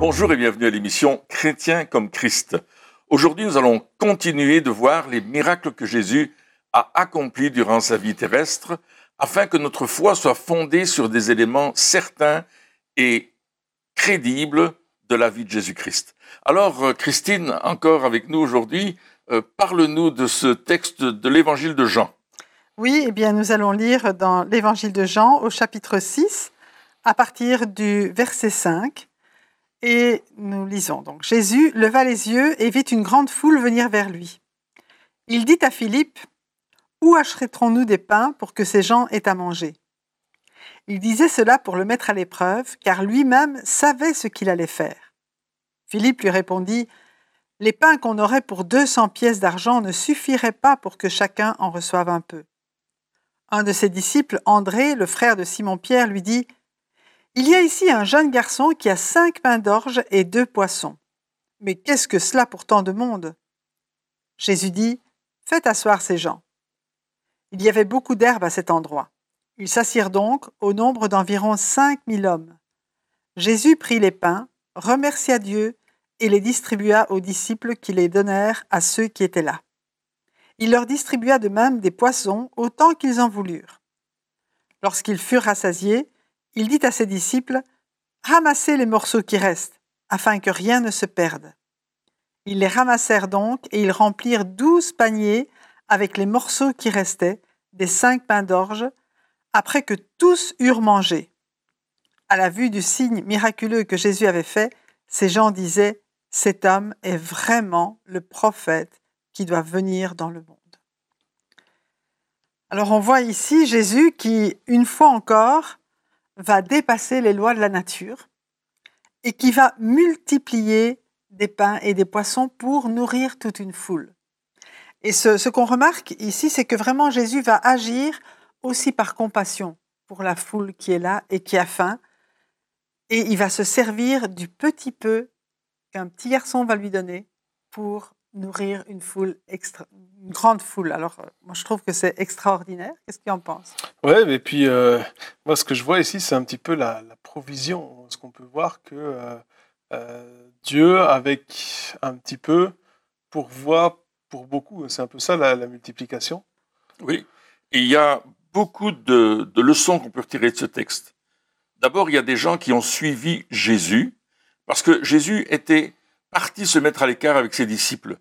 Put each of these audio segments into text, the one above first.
Bonjour et bienvenue à l'émission Chrétien comme Christ. Aujourd'hui, nous allons continuer de voir les miracles que Jésus a accomplis durant sa vie terrestre afin que notre foi soit fondée sur des éléments certains et crédibles de la vie de Jésus-Christ. Alors, euh, Christine, encore avec nous aujourd'hui, euh, parle-nous de ce texte de l'évangile de Jean. Oui, eh bien, nous allons lire dans l'évangile de Jean au chapitre 6, à partir du verset 5. Et nous lisons donc Jésus leva les yeux et vit une grande foule venir vers lui. Il dit à Philippe Où achèterons-nous des pains pour que ces gens aient à manger? Il disait cela pour le mettre à l'épreuve, car lui-même savait ce qu'il allait faire. Philippe lui répondit Les pains qu'on aurait pour deux cents pièces d'argent ne suffiraient pas pour que chacun en reçoive un peu. Un de ses disciples, André, le frère de Simon-Pierre, lui dit il y a ici un jeune garçon qui a cinq pains d'orge et deux poissons. Mais qu'est-ce que cela pour tant de monde? Jésus dit Faites asseoir ces gens. Il y avait beaucoup d'herbe à cet endroit. Ils s'assirent donc au nombre d'environ cinq mille hommes. Jésus prit les pains, remercia Dieu et les distribua aux disciples qui les donnèrent à ceux qui étaient là. Il leur distribua de même des poissons autant qu'ils en voulurent. Lorsqu'ils furent rassasiés, il dit à ses disciples, Ramassez les morceaux qui restent, afin que rien ne se perde. Ils les ramassèrent donc, et ils remplirent douze paniers avec les morceaux qui restaient, des cinq pains d'orge, après que tous eurent mangé. À la vue du signe miraculeux que Jésus avait fait, ces gens disaient, Cet homme est vraiment le prophète qui doit venir dans le monde. Alors on voit ici Jésus qui, une fois encore, va dépasser les lois de la nature et qui va multiplier des pains et des poissons pour nourrir toute une foule. Et ce, qu'on remarque ici, c'est que vraiment Jésus va agir aussi par compassion pour la foule qui est là et qui a faim. Et il va se servir du petit peu qu'un petit garçon va lui donner pour nourrir une foule extra, une grande foule. Alors, euh, moi, je trouve que c'est extraordinaire. Qu'est-ce que tu en penses? Ouais, et puis euh, moi, ce que je vois ici, c'est un petit peu la, provision. Ce qu'on peut voir que euh, Dieu, avec un petit peu, pourvoit pour beaucoup? C'est un peu ça la, multiplication. Oui, et il y a beaucoup de, de leçons qu'on peut retirer de ce texte. D'abord, il y a des gens qui ont suivi Jésus, parce que Jésus était parti se mettre à l'écart avec ses disciples.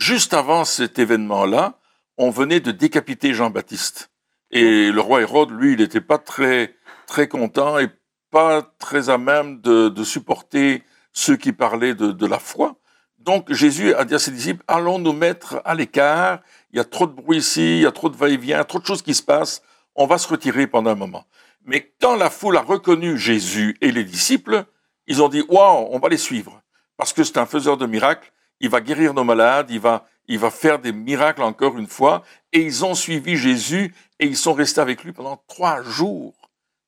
Juste avant cet événement-là, on venait de décapiter Jean-Baptiste. Et le roi Hérode, lui, il n'était pas très, très content et pas très à même de, supporter ceux qui parlaient de, de, la foi. Donc Jésus a dit à ses disciples, allons nous mettre à l'écart, il y a trop de bruit ici, il y a trop de va-et-vient, trop de choses qui se passent, on va se retirer pendant un moment. Mais quand la foule a reconnu Jésus et les disciples, ils ont dit, waouh, on va les suivre parce que c'est un faiseur de miracles. Il va guérir nos malades, il va, il va faire des miracles encore une fois. Et ils ont suivi Jésus et ils sont restés avec lui pendant trois jours.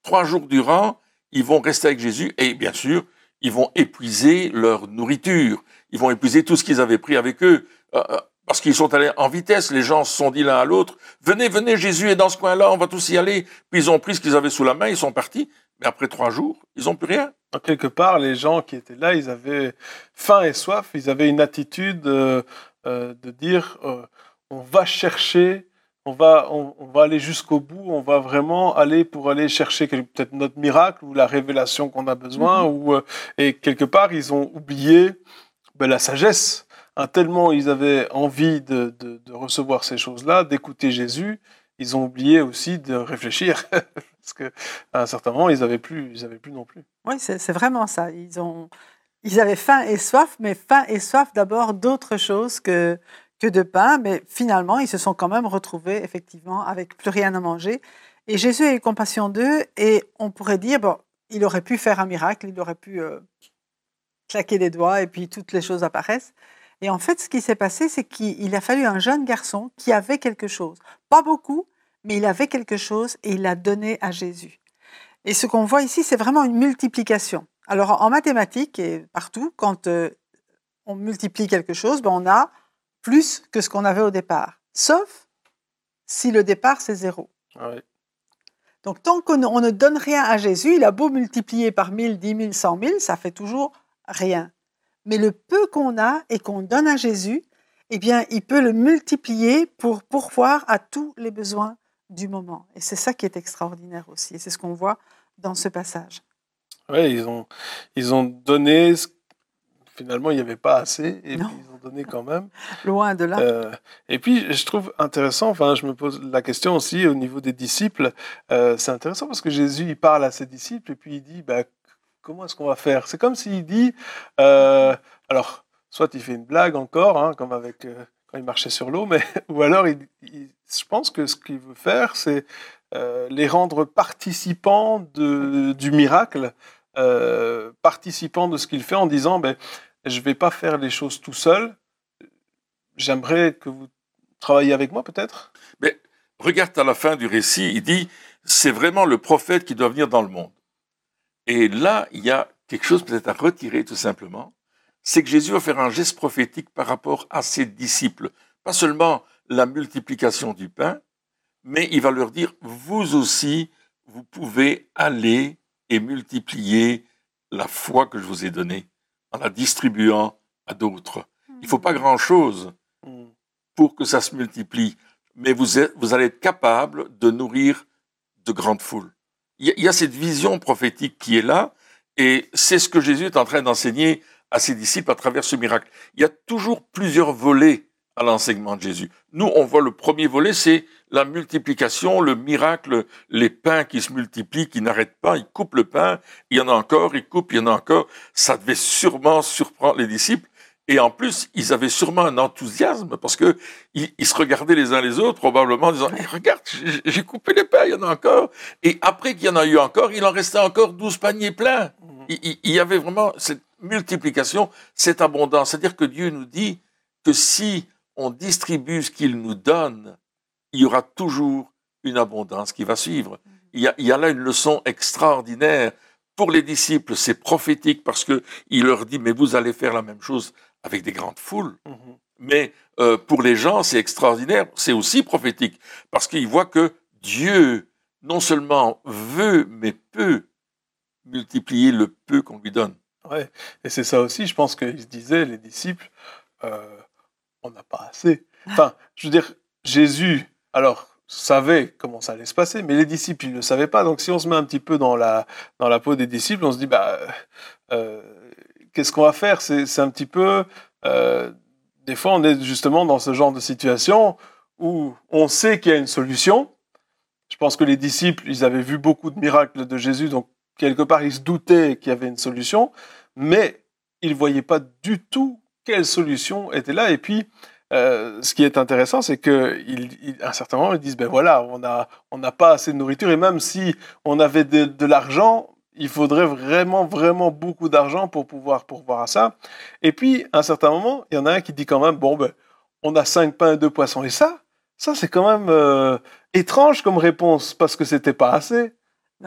Trois jours durant, ils vont rester avec Jésus et bien sûr, ils vont épuiser leur nourriture. Ils vont épuiser tout ce qu'ils avaient pris avec eux. Euh, euh, parce qu'ils sont allés en vitesse, les gens se sont dit l'un à l'autre, venez, venez, Jésus est dans ce coin-là, on va tous y aller. Puis ils ont pris ce qu'ils avaient sous la main, ils sont partis. Mais après trois jours, ils n'ont plus rien. En quelque part, les gens qui étaient là, ils avaient faim et soif, ils avaient une attitude euh, euh, de dire euh, on va chercher, on va, on, va aller jusqu'au bout, on va vraiment aller pour aller chercher peut-être notre miracle ou la révélation qu'on a besoin. Mm-hmm. ou, et quelque part, ils ont oublié ben, la sagesse. Hein, tellement ils avaient envie de, de, de recevoir ces choses-là, d'écouter Jésus, ils ont oublié aussi de réfléchir. Parce qu'à un certain moment, ils n'avaient plus, ils avaient plus non plus. Oui, c'est vraiment ça. Ils, ont, ils avaient faim et soif, mais faim et soif d'abord d'autre chose que, que de pain. Mais finalement, ils se sont quand même retrouvés effectivement avec plus rien à manger. Et Jésus a eu compassion d'eux et on pourrait dire, bon, il aurait pu faire un miracle, il aurait pu euh, claquer des doigts et puis toutes les choses apparaissent. Et en fait, ce qui s'est passé, c'est qu'il a fallu un jeune garçon qui avait quelque chose. Pas beaucoup, mais il avait quelque chose et il l'a donné à Jésus. Et ce qu'on voit ici, c'est vraiment une multiplication. Alors en mathématiques et partout, quand euh, on multiplie quelque chose, ben, on a plus que ce qu'on avait au départ. Sauf si le départ, c'est zéro. Ah Donc tant qu'on ne donne rien à Jésus, il a beau multiplier par 1000, 10 000, 100 000, ça fait toujours rien. Mais le peu qu'on a et qu'on donne à Jésus, eh bien, il peut le multiplier pour pourvoir à tous les besoins du moment. Et c'est ça qui est extraordinaire aussi. Et c'est ce qu'on voit dans ce passage. Oui, ils ont, ils ont donné. Finalement, il n'y avait pas assez, et puis ils ont donné quand même. Loin de là. Euh, et puis, je trouve intéressant, enfin, je me pose la question aussi au niveau des disciples. Euh, c'est intéressant parce que Jésus, il parle à ses disciples, et puis il dit, bah, comment est-ce qu'on va faire? C'est comme s'il dit, euh, alors, soit il fait une blague encore, hein, comme avec quand il marchait sur l'eau, mais ou alors il, je pense que ce qu'il veut faire, c'est euh, les rendre participants du miracle, euh, participants de ce qu'il fait en disant ben, Je ne vais pas faire les choses tout seul, j'aimerais que vous travailliez avec moi peut-être? Mais regarde à la fin du récit, il dit C'est vraiment le prophète qui doit venir dans le monde. Et là, il y a quelque chose peut-être à retirer tout simplement c'est que Jésus va faire un geste prophétique par rapport à ses disciples. Pas seulement la multiplication du pain, mais il va leur dire, vous aussi, vous pouvez aller et multiplier la foi que je vous ai donnée en la distribuant à d'autres. Il ne faut pas grand-chose pour que ça se multiplie, mais vous, vous allez être capable de nourrir de grandes foules. Il y a cette vision prophétique qui est là, et c'est ce que Jésus est en train d'enseigner à ses disciples à travers ce miracle. Il y a toujours plusieurs volets à l'enseignement de Jésus. Nous, on voit le premier volet, c'est la multiplication, le miracle, les pains qui se multiplient, qui n'arrêtent pas. Il coupe le pain, il y en a encore, il coupe, il y en a encore. Ça devait sûrement surprendre les disciples. Et en plus, ils avaient sûrement un enthousiasme parce que ils, se regardaient les uns les autres, probablement en disant eh, Regarde, j'ai coupé les pains, il y en a encore. Et après qu'il y en a eu encore, il en restait encore 12 paniers pleins. Mmh. Il, il y avait vraiment cette multiplication, cette abondance. C'est-à-dire que Dieu nous dit que si on distribue ce qu'il nous donne, il y aura toujours une abondance qui va suivre. Il y a, là une leçon extraordinaire. Pour les disciples, c'est prophétique parce qu'il leur dit, mais vous allez faire la même chose avec des grandes foules. Mhm. Mais euh, pour les gens, c'est extraordinaire, c'est aussi prophétique parce qu'ils voient que Dieu non seulement veut, mais peut multiplier le peu qu'on lui donne. Ouais, et c'est ça aussi, je pense qu'ils se disaient, les disciples, euh, on n'a pas assez. Enfin, je veux dire, Jésus, alors, savait comment ça allait se passer, mais les disciples, ils ne le savaient pas. Donc, si on se met un petit peu dans la, dans la peau des disciples, on se dit, bah, euh, qu'est-ce qu'on va faire? C'est un petit peu. Euh, des fois, on est justement dans ce genre de situation où on sait qu'il y a une solution. Je pense que les disciples, ils avaient vu beaucoup de miracles de Jésus, donc quelque part, ils se doutaient qu'il y avait une solution, mais ils ne voyaient pas du tout quelle solution était là. Et puis, euh, ce qui est intéressant, c'est qu'à un certain moment, ils disent, ben voilà, on n'a on pas assez de nourriture, et même si on avait de, l'argent, il faudrait vraiment, vraiment beaucoup d'argent pour pouvoir pourvoir à ça. Et puis, à un certain moment, il y en a un qui dit quand même, bon, ben, on a cinq pains et deux poissons, et ça, ça c'est quand même euh, étrange comme réponse, parce que c'était pas assez.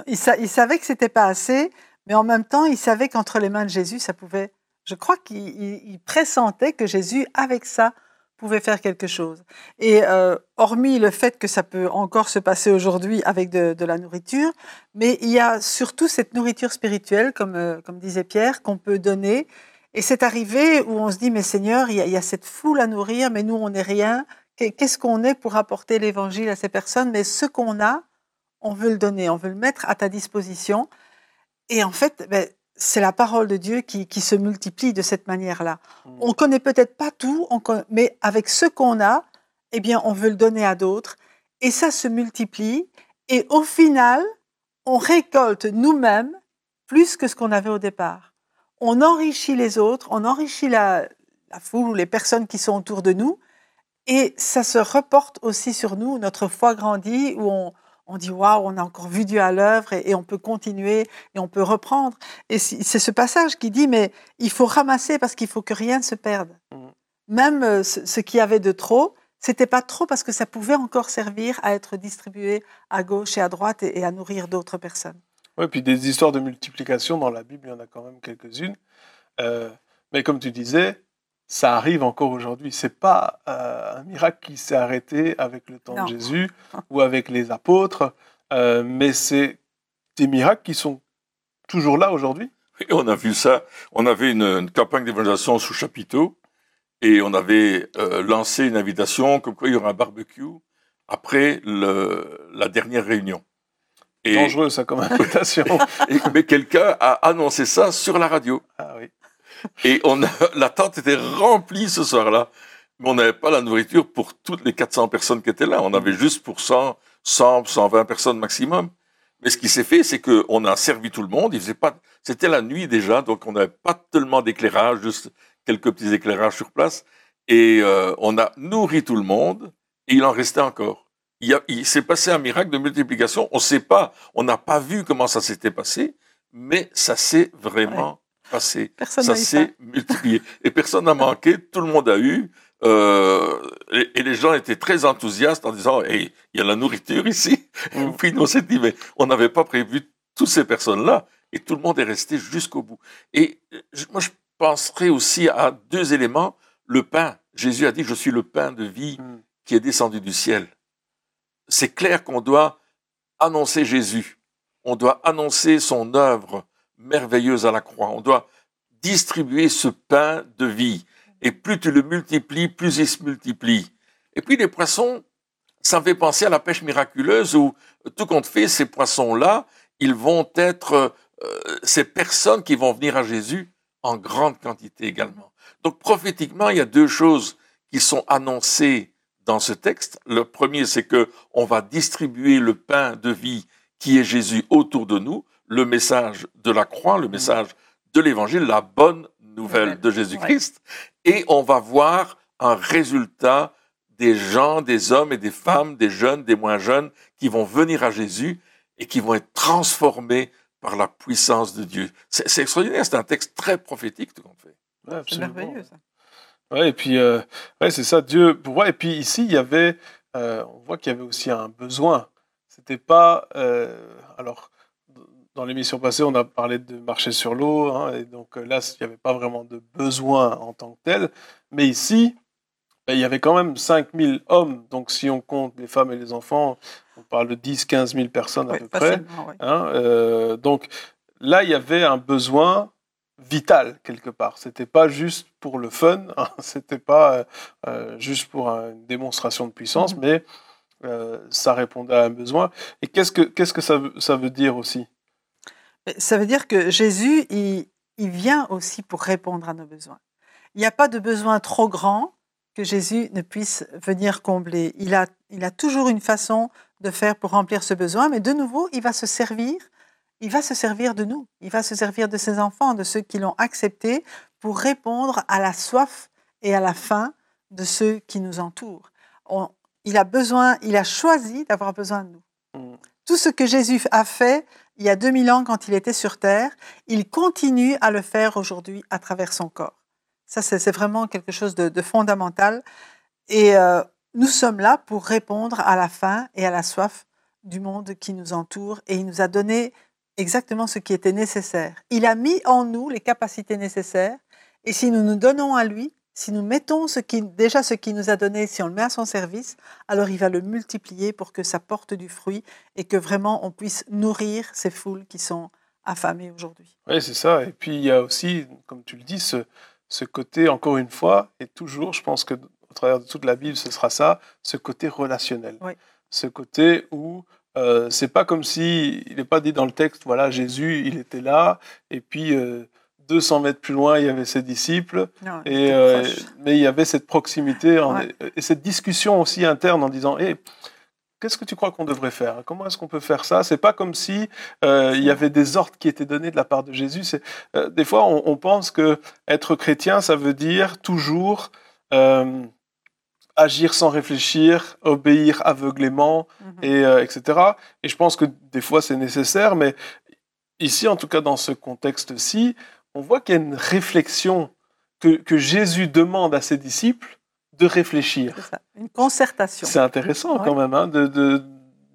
Il, savait que c'était pas assez, mais en même temps, il savait qu'entre les mains de Jésus, ça pouvait. Je crois qu'il pressentait que Jésus, avec ça, pouvait faire quelque chose. Et euh, hormis le fait que ça peut encore se passer aujourd'hui avec de, la nourriture, mais il y a surtout cette nourriture spirituelle, comme, euh, comme disait Pierre, qu'on peut donner. Et c'est arrivé où on se dit, mais Seigneur, il y, a, il y a cette foule à nourrir, mais nous, on n'est rien. Qu'est-ce qu'on est pour apporter l'évangile à ces personnes? Mais ce qu'on a, on veut le donner, on veut le mettre à ta disposition. Et en fait, ben, c'est la parole de Dieu qui, se multiplie de cette manière-là. On mmh. On connaît peut-être pas tout, mais avec ce qu'on a, eh bien, on veut le donner à d'autres. Et ça se multiplie. Et au final, on récolte nous-mêmes plus que ce qu'on avait au départ. On enrichit les autres, on enrichit la, la foule ou les personnes qui sont autour de nous. Et ça se reporte aussi sur nous. Notre foi grandit, où on, on dit waouh, on a encore vu Dieu à l'œuvre et, on peut continuer et on peut reprendre. Et c'est ce passage qui dit mais il faut ramasser parce qu'il faut que rien ne se perde. Mmh. Même euh, ce, qui avait de trop, c'était pas trop parce que ça pouvait encore servir à être distribué à gauche et à droite et, à nourrir d'autres personnes. Oui, puis des histoires de multiplication dans la Bible, il y en a quand même quelques-unes. Euh, mais comme tu disais, ça arrive encore aujourd'hui. C'est pas euh, un miracle qui s'est arrêté avec le temps de Jésus ou avec les apôtres, euh, mais c'est des miracles qui sont toujours là aujourd'hui. Et on a vu ça. On avait une, une campagne d'évaluation sous chapiteau et on avait euh, lancé une invitation comme quoi il y aura un barbecue après le, la dernière réunion. Et, Dangereux ça comme invitation. et, mais quelqu'un a annoncé ça sur la radio. Ah oui. Et on a, la tente était remplie ce soir-là, mais on n'avait pas la nourriture pour toutes les 400 personnes qui étaient là. On avait juste pour 100, 100, 120 personnes maximum. Mais ce qui s'est fait, c'est qu'on a servi tout le monde. Il faisait pas, c'était la nuit déjà, donc on n'avait pas tellement d'éclairage, juste quelques petits éclairages sur place. Et euh, on a nourri tout le monde, et il en restait encore. Il, a, il s'est passé un miracle de multiplication. On ne sait pas, on n'a pas vu comment ça s'était passé, mais ça s'est vraiment. Passé. Personne ça s'est multiplié. Et personne n'a manqué, tout le monde a eu. Euh, et, et, les gens étaient très enthousiastes en disant hey, il y a la nourriture ici. Mm. Et puis nous on s'est dit mais on n'avait pas prévu toutes ces personnes-là et tout le monde est resté jusqu'au bout. Et moi je penserais aussi à deux éléments. Le pain. Jésus a dit je suis le pain de vie mm. qui est descendu du ciel. C'est clair qu'on doit annoncer Jésus. On doit annoncer son œuvre merveilleuse à la croix. On doit distribuer ce pain de vie et plus tu le multiplies, plus il se multiplie. Et puis les poissons, ça me fait penser à la pêche miraculeuse où tout compte fait, ces poissons-là, ils vont être euh, ces personnes qui vont venir à Jésus en grande quantité également. Donc prophétiquement, il y a deux choses qui sont annoncées dans ce texte. Le premier, c'est que on va distribuer le pain de vie qui est Jésus autour de nous, le message de la croix, le message de l'évangile, la bonne nouvelle de Jésus-Christ. Et on va voir un résultat des gens, des hommes et des femmes, des jeunes, des moins jeunes, qui vont venir à Jésus et qui vont être transformés par la puissance de Dieu. C'est extraordinaire, c'est un texte très prophétique, tout compte fait. Ouais, c'est merveilleux, ça. Ouais, et puis, euh, ouais, c'est ça, Dieu, voir. Et puis ici, il y avait, euh, on voit qu'il y avait aussi un besoin. C'était pas, euh, alors, dans l'émission passée, on a parlé de marcher sur l'eau, hein, et donc là, il n'y avait pas vraiment de besoin en tant que tel. Mais ici, ben, il y avait quand même 5000 hommes, donc si on compte les femmes et les enfants, on parle de 10-15 000 personnes à peu près. ouais. Hein, euh, donc là, il y avait un besoin vital quelque part. C'était pas juste pour le fun, hein, c'était pas euh, juste pour une démonstration de puissance, Mhm. mais euh, ça répondait à un besoin. Et qu'est-ce que qu'est-ce que ça, veut- ça veut dire aussi? Ça veut dire que Jésus, il, il vient aussi pour répondre à nos besoins. Il n'y a pas de besoin trop grand que Jésus ne puisse venir combler. Il a, il a toujours une façon de faire pour remplir ce besoin, mais de nouveau, il va se servir, il va se servir de nous, il va se servir de ses enfants, de ceux qui l'ont accepté, pour répondre à la soif et à la faim de ceux qui nous entourent. On- il a besoin, il a choisi d'avoir besoin de nous. Mm. Tout ce que Jésus a fait il y a 2000 ans quand il était sur terre, il continue à le faire aujourd'hui à travers son corps. Ça, c'est vraiment quelque chose de, de fondamental. Et euh, nous sommes là pour répondre à la faim et à la soif du monde qui nous entoure. Et il nous a donné exactement ce qui était nécessaire. Il a mis en nous les capacités nécessaires. Et si nous nous donnons à lui, si nous mettons ce qui, déjà ce qu'il nous a donné, si on le met à son service, alors il va le multiplier pour que ça porte du fruit et que vraiment on puisse nourrir ces foules qui sont affamées aujourd'hui. Oui, c'est ça. Et puis il y a aussi, comme tu le dis, ce, ce côté, encore une fois, et toujours, je pense que au travers de toute la Bible, ce sera ça, ce côté relationnel. Oui. Ce côté où euh, c'est pas comme si, il n'est pas dit dans le texte, voilà, Jésus, il était là, et puis euh, 200 mètres plus loin, il y avait ses disciples, Non, et, c'était euh, mais il y avait cette proximité en- Ouais. et cette discussion aussi interne en disant, Hé, qu'est-ce que tu crois qu'on devrait faire? Comment est-ce qu'on peut faire ça? C'est pas comme si euh, il y avait des ordres qui étaient donnés de la part de Jésus. Euh, des fois on, on pense que être chrétien, ça veut dire toujours agir sans réfléchir, obéir aveuglément, Mhm. et etc. Et je pense que des fois c'est nécessaire, mais ici, en tout cas dans ce contexte-ci, on voit qu'il y a une réflexion que, que Jésus demande à ses disciples de réfléchir. C'est ça, une concertation. C'est intéressant quand même hein, de, de,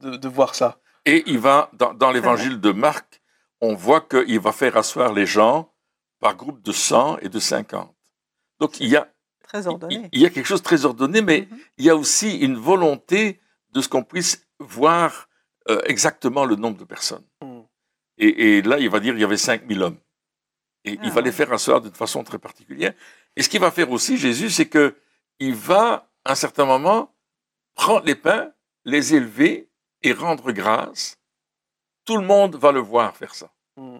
de, de voir ça. Et il va, dans, dans l'évangile de Marc, on voit qu'il va faire asseoir les gens par groupe de 100 et de 50. Donc il y a, Très il, ordonné. il y a quelque chose de très ordonné, mais Mhm. il y a aussi une volonté de ce qu'on puisse voir euh, exactement le nombre de personnes. Mm. Et, et là, il va dire il y avait 5000 hommes. Et Ah il va les ouais. faire asseoir d'une façon très particulière. Et ce qu'il va faire aussi, Jésus, c'est que il va, à un certain moment, prendre les pains, les élever et rendre grâce. Tout le monde va le voir faire ça. Mm.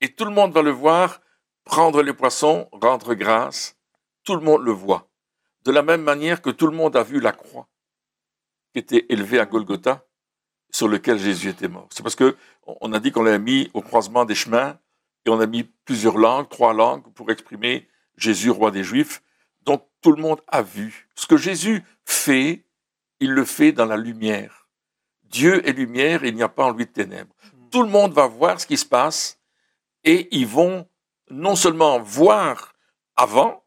Et tout le monde va le voir prendre les poissons, rendre grâce. Tout le monde le voit. De la même manière que tout le monde a vu la croix qui était élevée à Golgotha, sur lequel Jésus était mort. C'est parce que on a dit qu'on l'avait mis au croisement des chemins et on a mis plusieurs langues, trois langues pour exprimer Jésus, roi des Juifs. Donc tout le monde a vu. Ce que Jésus fait, il le fait dans la lumière. Dieu est lumière et il n'y a pas en lui de ténèbres. Tout le monde va voir ce qui se passe et ils vont non seulement voir avant,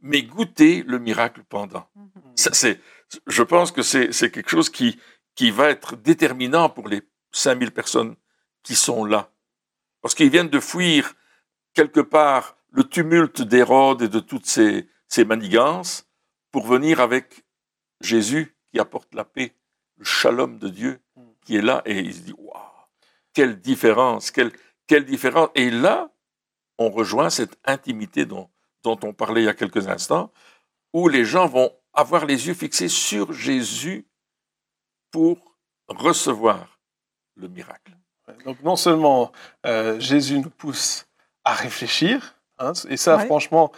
mais goûter le miracle pendant. Mhm. Ça, c'est, je pense que c'est, c'est quelque chose qui, qui va être déterminant pour les 5000 personnes qui sont là. Parce qu'ils viennent de fuir quelque part le tumulte d'Hérode et de toutes ces, ces manigances pour venir avec Jésus qui apporte la paix, le shalom de Dieu qui est là et il se dit, waouh, quelle différence, quelle, différence. Et là, on rejoint cette intimité dont on parlait il y a quelques instants, où les gens vont avoir les yeux fixés sur Jésus pour recevoir le miracle. Donc non seulement euh, Jésus nous pousse à réfléchir, hein, et ça Ouais. franchement,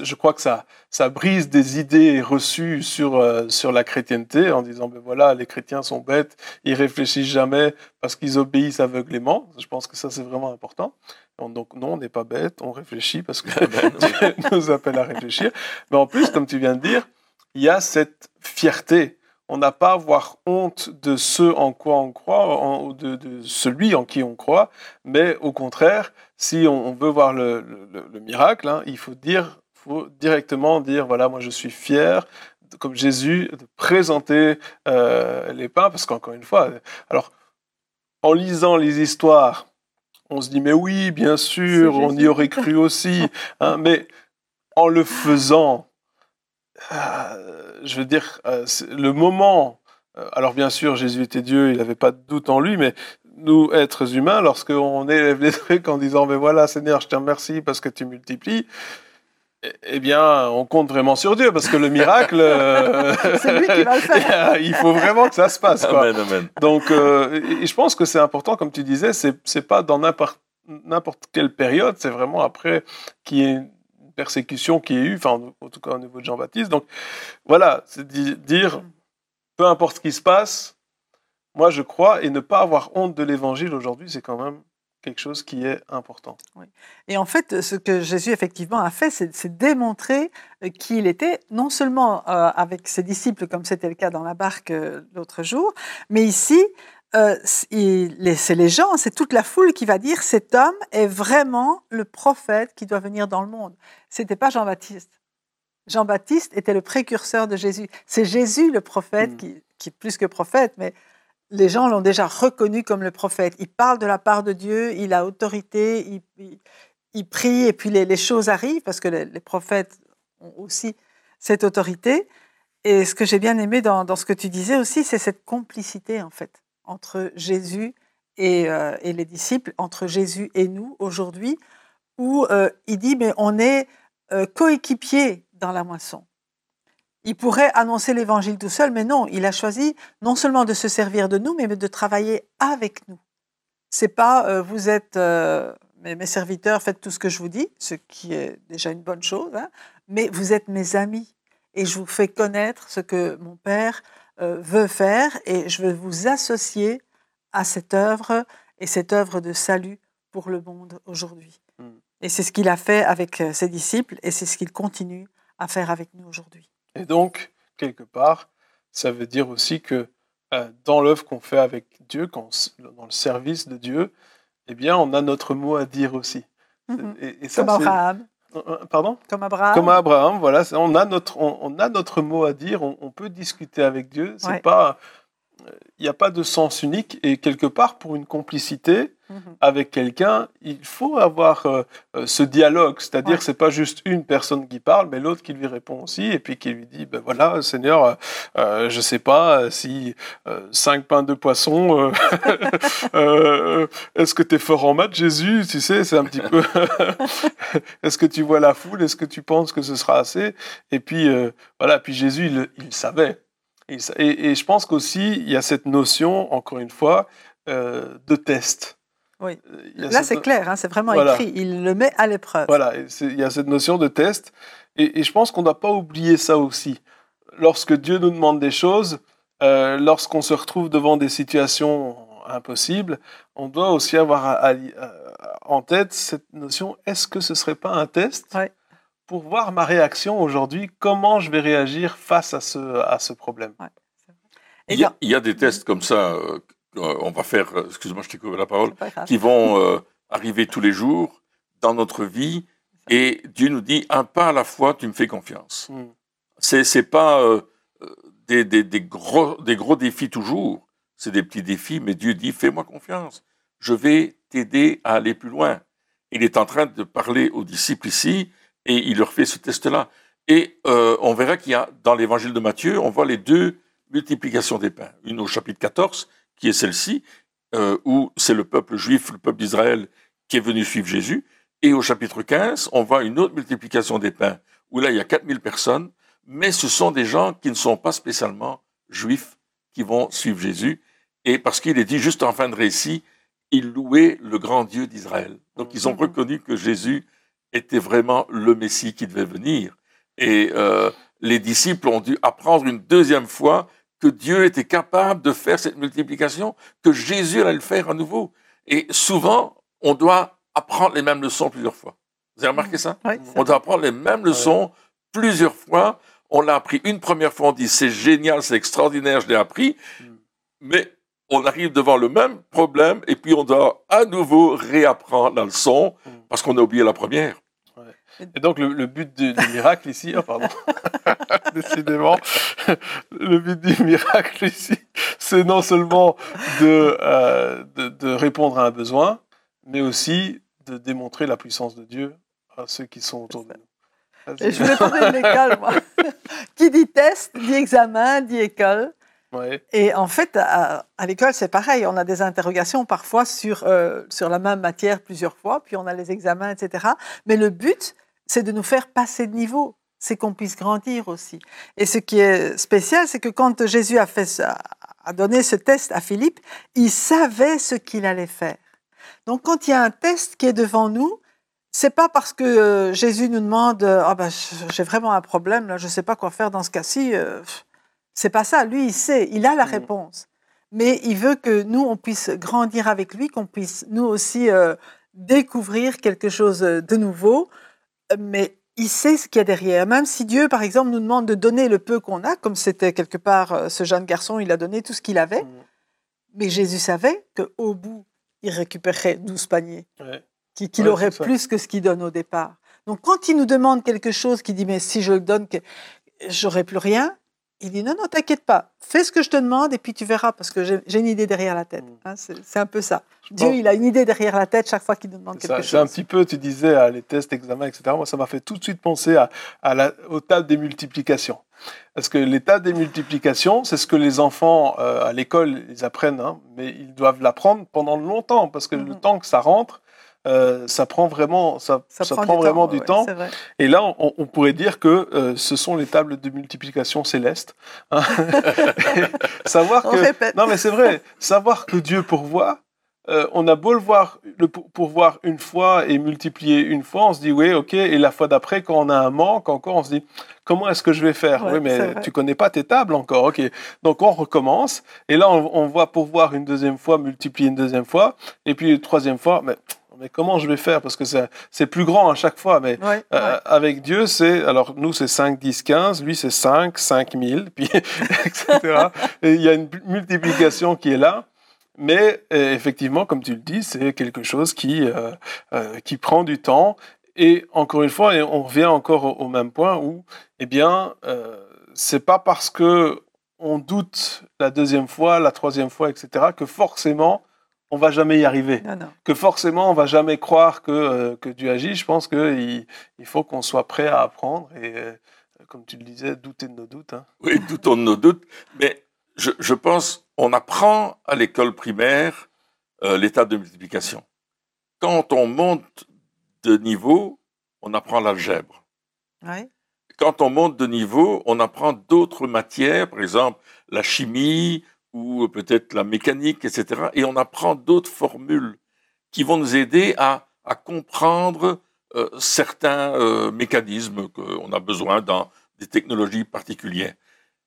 je crois que ça, ça brise des idées reçues sur, euh, sur la chrétienté en disant, ben voilà, les chrétiens sont bêtes, ils réfléchissent jamais parce qu'ils obéissent aveuglément. Je pense que ça c'est vraiment important. Donc non, on n'est pas bête, on réfléchit parce que Dieu nous appelle à réfléchir. Mais en plus, comme tu viens de dire, il y a cette fierté. On n'a pas à avoir honte de ce en quoi on croit, en- de, de celui en qui on croit, mais au contraire, si on, on veut voir le, le- le miracle, hein, il faut dire, faut directement dire, voilà, moi je suis fier, comme Jésus, de présenter euh, les pains, parce qu'encore une fois, alors, en lisant les histoires, on se dit, mais oui, bien sûr, on y aurait cru aussi, hein, mais en le faisant, je veux dire, euh, le moment, euh, alors bien sûr, Jésus était Dieu, il n'avait pas de doute en lui, mais nous, êtres humains, lorsqu'on élève les trucs en disant, mais voilà, Seigneur, je te remercie parce que tu multiplies, eh- eh bien, on compte vraiment sur Dieu, parce que le miracle, euh, C'est lui qui va le faire. il faut vraiment que ça se passe. Quoi. Amen, amen. Donc, euh, et- je pense que c'est important, comme tu disais, c'est pas dans n'importe quelle période, c'est vraiment après qu'il y ait persécution qui ait eu, enfin, en tout cas au niveau de Jean-Baptiste. Donc, voilà, c'est di- dire, peu importe ce qui se passe, moi je crois, et ne pas avoir honte de l'évangile aujourd'hui, c'est quand même quelque chose qui est important. Et en fait, ce que Jésus effectivement a fait, c'est démontrer euh, qui il était, non seulement euh, avec ses disciples, comme c'était le cas dans la barque euh, l'autre jour, mais ici, euh, c'est les gens, c'est toute la foule qui va dire cet homme est vraiment le prophète qui doit venir dans le monde. C'était pas Jean-Baptiste. Jean-Baptiste était le précurseur de Jésus. C'est Jésus le prophète Mm. qui, qui est plus que prophète, mais les gens l'ont déjà reconnu comme le prophète. Il parle de la part de Dieu, il a autorité, il, il- il prie et puis les, les choses arrivent parce que les, les prophètes ont aussi cette autorité. Et ce que j'ai bien aimé dans, dans ce que tu disais aussi, c'est cette complicité en fait entre Jésus et, euh, et les disciples, entre Jésus et nous aujourd'hui, où euh, il dit mais on est euh, coéquipiers dans la moisson. Il pourrait annoncer l'évangile tout seul, mais non, il a choisi non seulement de se servir de nous, mais de travailler avec nous. C'est pas euh, vous êtes mes, serviteurs, faites tout ce que je vous dis, ce qui est déjà une bonne chose, hein, mais vous êtes mes amis et je vous fais connaître ce que mon Père veut faire et je veux vous associer à cette œuvre et cette œuvre de salut pour le monde aujourd'hui. Mm. Et c'est ce qu'il a fait avec euh, ses disciples et c'est ce qu'il continue à faire avec nous aujourd'hui. Et donc, quelque part, ça veut dire aussi que euh, dans l'œuvre qu'on fait avec Dieu, quand on dans le service de Dieu, eh bien, on a notre mot à dire aussi. Mhm. Et, et ça, Comme Abraham. Euh, Pardon Comme Abraham. Comme Abraham, voilà, on a notre, on, on a notre mot à dire, on, on peut discuter avec Dieu. C'est Ouais. pas, il n'y a pas de sens unique et quelque part pour une complicité Mhm. avec quelqu'un, il faut avoir euh, euh, ce dialogue, c'est-à-dire Ouais. c'est pas juste une personne qui parle, mais l'autre qui lui répond aussi et puis qui lui dit ben voilà Seigneur, euh, euh, je sais pas si euh, cinq pains de poisson, est-ce que tu es fort en maths Jésus, tu sais, c'est un petit peu est-ce que tu vois la foule, est-ce que tu penses que ce sera assez? Et puis voilà, puis Jésus il, il savait. Et, ça- et- et je pense qu'aussi, il y a cette notion, encore une fois, euh, de test. Oui. Là, cette c'est clair, hein, c'est vraiment Voilà. écrit. Il le met à l'épreuve. Voilà, il y a cette notion de test. Et, et je pense qu'on ne doit pas oublier ça aussi. Lorsque Dieu nous demande des choses, euh, lorsqu'on se retrouve devant des situations impossibles, on doit aussi avoir à- à- à- en tête cette notion, est-ce que ce ne serait pas un test? Ouais. Pour voir ma réaction aujourd'hui, comment je vais réagir face à ce, à ce problème Et Il y, a, quand- il y a des tests comme ça, euh, qu'on va faire, euh, excuse-moi, je t'ai coupé la parole, qui vont euh, arriver tous les jours dans notre vie. Et Dieu nous dit, un pas à la fois, tu me fais confiance. Mm. C'est, c'est pas euh, euh, des, des, des, gros, des gros défis toujours, c'est des petits défis, mais Dieu dit, fais-moi confiance, je vais t'aider à aller plus loin. Il est en train de parler aux disciples ici, et il leur fait ce test-là. Et euh, on verra qu'il y a, dans l'évangile de Matthieu, on voit les deux multiplications des pains. Une au chapitre 14, qui est celle-ci, euh, où c'est le peuple juif, le peuple d'Israël, qui est venu suivre Jésus. Et au chapitre 15, on voit une autre multiplication des pains, où là, il y a 4000 personnes, mais ce sont des gens qui ne sont pas spécialement juifs qui vont suivre Jésus. Et parce qu'il est dit juste en fin de récit, ils louaient le grand Dieu d'Israël. Donc ils ont Mhm. reconnu que Jésus était vraiment le Messie qui devait venir. Et euh, les disciples ont dû apprendre une deuxième fois que Dieu était capable de faire cette multiplication, que Jésus allait le faire à nouveau. Et souvent, on doit apprendre les mêmes leçons plusieurs fois. Vous avez remarqué ça? Oui, On doit apprendre les mêmes leçons plusieurs fois. On l'a appris une première fois, on dit c'est génial, c'est extraordinaire, je l'ai appris. Mm. Mais on arrive devant le même problème et puis on doit à nouveau réapprendre la leçon Mm. parce qu'on a oublié la première. Et donc le, le but du, du miracle ici, oh pardon, décidément, le but du miracle ici, c'est non seulement de, euh, de, de répondre à un besoin, mais aussi de démontrer la puissance de Dieu à ceux qui sont autour de nous. Et je voulais parler de l'école, moi. Qui dit test, dit examen, dit école. Ouais. Et en fait, à, à l'école, c'est pareil. On a des interrogations parfois sur, euh, sur la même matière plusieurs fois, puis on a les examens, etc. Mais le but, c'est de nous faire passer de niveau. C'est qu'on puisse grandir aussi. Et ce qui est spécial, c'est que quand Jésus a, fait ça, a donné ce test à Philippe, il savait ce qu'il allait faire. Donc, quand il y a un test qui est devant nous, c'est pas parce que euh, Jésus nous demande ah ben j'ai vraiment un problème là, je sais pas quoi faire dans ce cas-ci. euh, c'est pas ça. Lui, il sait, il a la Mhm. réponse. Mais il veut que nous, on puisse grandir avec lui, qu'on puisse nous aussi euh, découvrir quelque chose de nouveau. Mais il sait ce qu'il y a derrière. Même si Dieu, par exemple, nous demande de donner le peu qu'on a, comme c'était quelque part euh, ce jeune garçon, il a donné tout ce qu'il avait. Mm. Mais Jésus savait qu'au bout, il récupérerait 12 paniers Ouais. qu'il Ouais, aurait plus que ce qu'il donne au départ. Donc quand il nous demande quelque chose, qui dit mais si je le donne, j'aurai plus rien, il dit non non t'inquiète pas, fais ce que je te demande et puis tu verras parce que j'ai une idée derrière la tête. Mm. Hein, c'est un peu ça. Dieu il a une idée derrière la tête chaque fois qu'il nous demande quelque ça, C'est un chose. petit peu, tu disais, les tests, examens, etc. Moi, ça m'a fait tout de suite penser à, à la, aux tables des multiplications. Parce que les tables des multiplications, c'est ce que les enfants euh, à l'école, ils apprennent, hein, mais ils doivent l'apprendre pendant longtemps, parce que le Mhm. temps que ça rentre, euh, ça prend vraiment, ça, ça prend, vraiment du ouais, temps. c'est vrai. Et là, on, on pourrait dire que euh, ce sont les tables de multiplication célestes. hein. Savoir On que répète. non, mais c'est vrai. Savoir que Dieu pourvoit, euh, on a beau le voir, le pour- pourvoir une fois et multiplier une fois, on se dit oui, ok. Et la fois d'après, quand on a un manque encore, on se dit comment est-ce que je vais faire? Ouais, Oui, mais tu connais pas tes tables encore, ok. Donc on recommence. Et là, on, on voit pourvoir une deuxième fois, multiplier une deuxième fois, et puis une troisième fois, mais mais comment je vais faire? Parce que c'est plus grand à chaque fois, mais Ouais, euh, ouais. avec Dieu, c'est alors nous c'est 5, 10, 15, lui c'est 5, 5000, puis etc. Et il y a une multiplication qui est là, mais euh, effectivement, comme tu le dis, c'est quelque chose qui euh, qui prend du temps. Et encore une fois, et on revient encore au, au même point où, eh bien, c'est pas parce que on doute la deuxième fois, la troisième fois, etc., que forcément, on va jamais y arriver. Non, non. Que forcément, on va jamais croire que, euh, que Dieu agit. Je pense qu'il il faut qu'on soit prêt à apprendre et, euh, comme tu le disais, douter de nos doutes. hein. Oui, doutons de nos doutes. Mais je, je pense, on apprend à l'école primaire euh, l'état de multiplication. Quand on monte de niveau, on apprend l'algèbre. Oui. Quand on monte de niveau, on apprend d'autres matières, par exemple la chimie ou peut-être la mécanique, etc. Et on apprend d'autres formules qui vont nous aider à, à comprendre euh, certains euh, mécanismes qu'on a besoin dans des technologies particulières.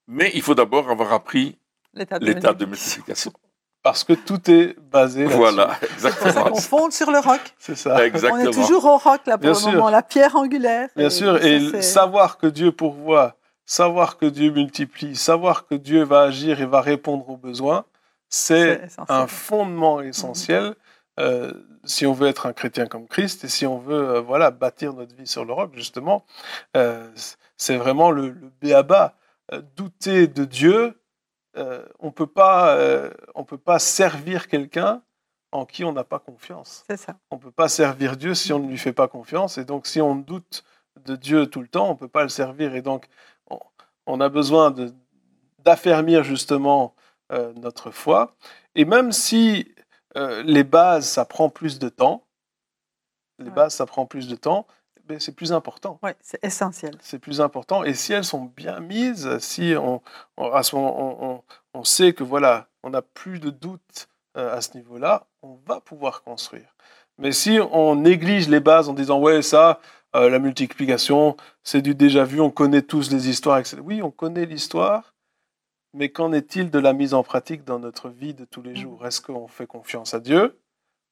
Mais il faut d'abord avoir appris L'état de de multiplication. Parce que tout est basé là-dessus. Voilà, C'est pour ça exactement. qu'on fonde sur le roc. C'est ça. Exactement. On est toujours au roc là pour Bien le sûr. moment, la pierre angulaire. Bien sûr, ça, et savoir que Dieu pourvoit, savoir que Dieu multiplie, savoir que Dieu va agir et va répondre aux besoins, c'est un fondement essentiel euh, si on veut être un chrétien comme Christ et si on veut euh, voilà bâtir notre vie sur le roc justement. euh, c'est vraiment le, le béaba. Douter de Dieu, on peut pas, on peut pas servir quelqu'un en qui on n'a pas confiance C'est ça. on ne peut pas servir Dieu si on ne lui fait pas confiance. Et donc, si on doute de Dieu tout le temps, on ne peut pas le servir. Et donc, on, a besoin d'affermir justement euh, notre foi. Et même si euh, les bases, ça prend plus de temps, les Ouais. bases, ça prend plus de temps, ben, c'est plus important. Oui, c'est essentiel. C'est plus important. Et si elles sont bien mises, si on, on- à ce moment, on, on- on sait que voilà, on n'a plus de doute euh, à ce niveau-là, on va pouvoir construire. Mais si on néglige les bases en disant ouais ça, euh, la multiplication, c'est du déjà vu, on connaît tous les histoires, etc. Oui, on connaît l'histoire, mais qu'en est-il de la mise en pratique dans notre vie de tous les jours? Est-ce qu'on fait confiance à Dieu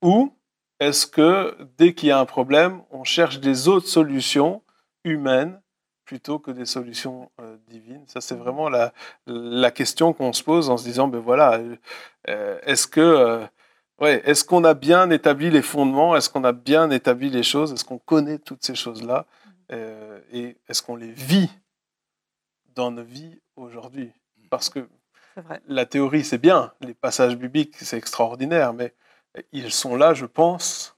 ou est-ce que dès qu'il y a un problème, on cherche des autres solutions humaines plutôt que des solutions euh, divines? Ça, c'est vraiment la, la question qu'on se pose en se disant, ben voilà, euh, est-ce que, ouais, est-ce qu'on a bien établi les fondements? Est-ce qu'on a bien établi les choses? Est-ce qu'on connaît toutes ces choses-là? Euh, Et est-ce qu'on les vit dans nos vies aujourd'hui? Parce que la théorie, c'est bien, les passages bibliques, c'est extraordinaire, mais ils sont là, je pense,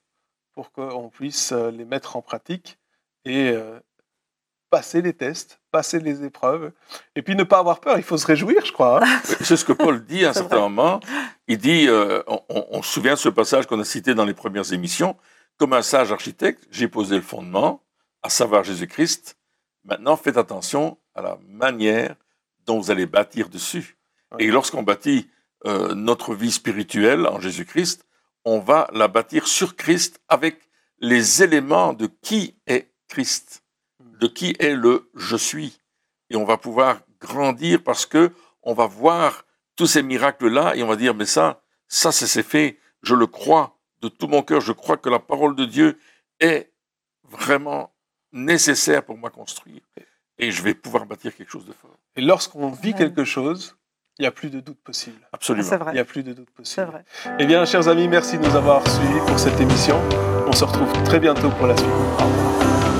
pour qu'on puisse euh, les mettre en pratique et euh, passer les tests, passer les épreuves, et puis ne pas avoir peur. Il faut se réjouir, je crois. hein. C'est ce que Paul dit à un certain vrai. moment. Il dit, euh, on, on- on se souvient de ce passage qu'on a cité dans les premières émissions, comme un sage architecte, j'ai posé le fondement, à savoir Jésus-Christ. Maintenant, faites attention à la manière dont vous allez bâtir dessus. Ouais. Et lorsqu'on bâtit euh, notre vie spirituelle en Jésus-Christ, on va la bâtir sur Christ avec les éléments de qui est Christ, de qui est le je suis. Et on va pouvoir grandir parce que on va voir tous ces miracles-là et on va dire, mais ça, ça, c'est c'est fait, je le crois de tout mon cœur, je crois que la parole de Dieu est vraiment nécessaire pour moi construire. Et je vais pouvoir bâtir quelque chose de fort. Et lorsqu'on vit quelque chose, il n'y a plus de doute possible. Absolument. C'est Il n'y vrai. a plus de doute C'est possible. vrai. Eh bien, chers amis, merci de nous avoir suivis pour cette émission. On se retrouve très bientôt pour la suite. Au revoir.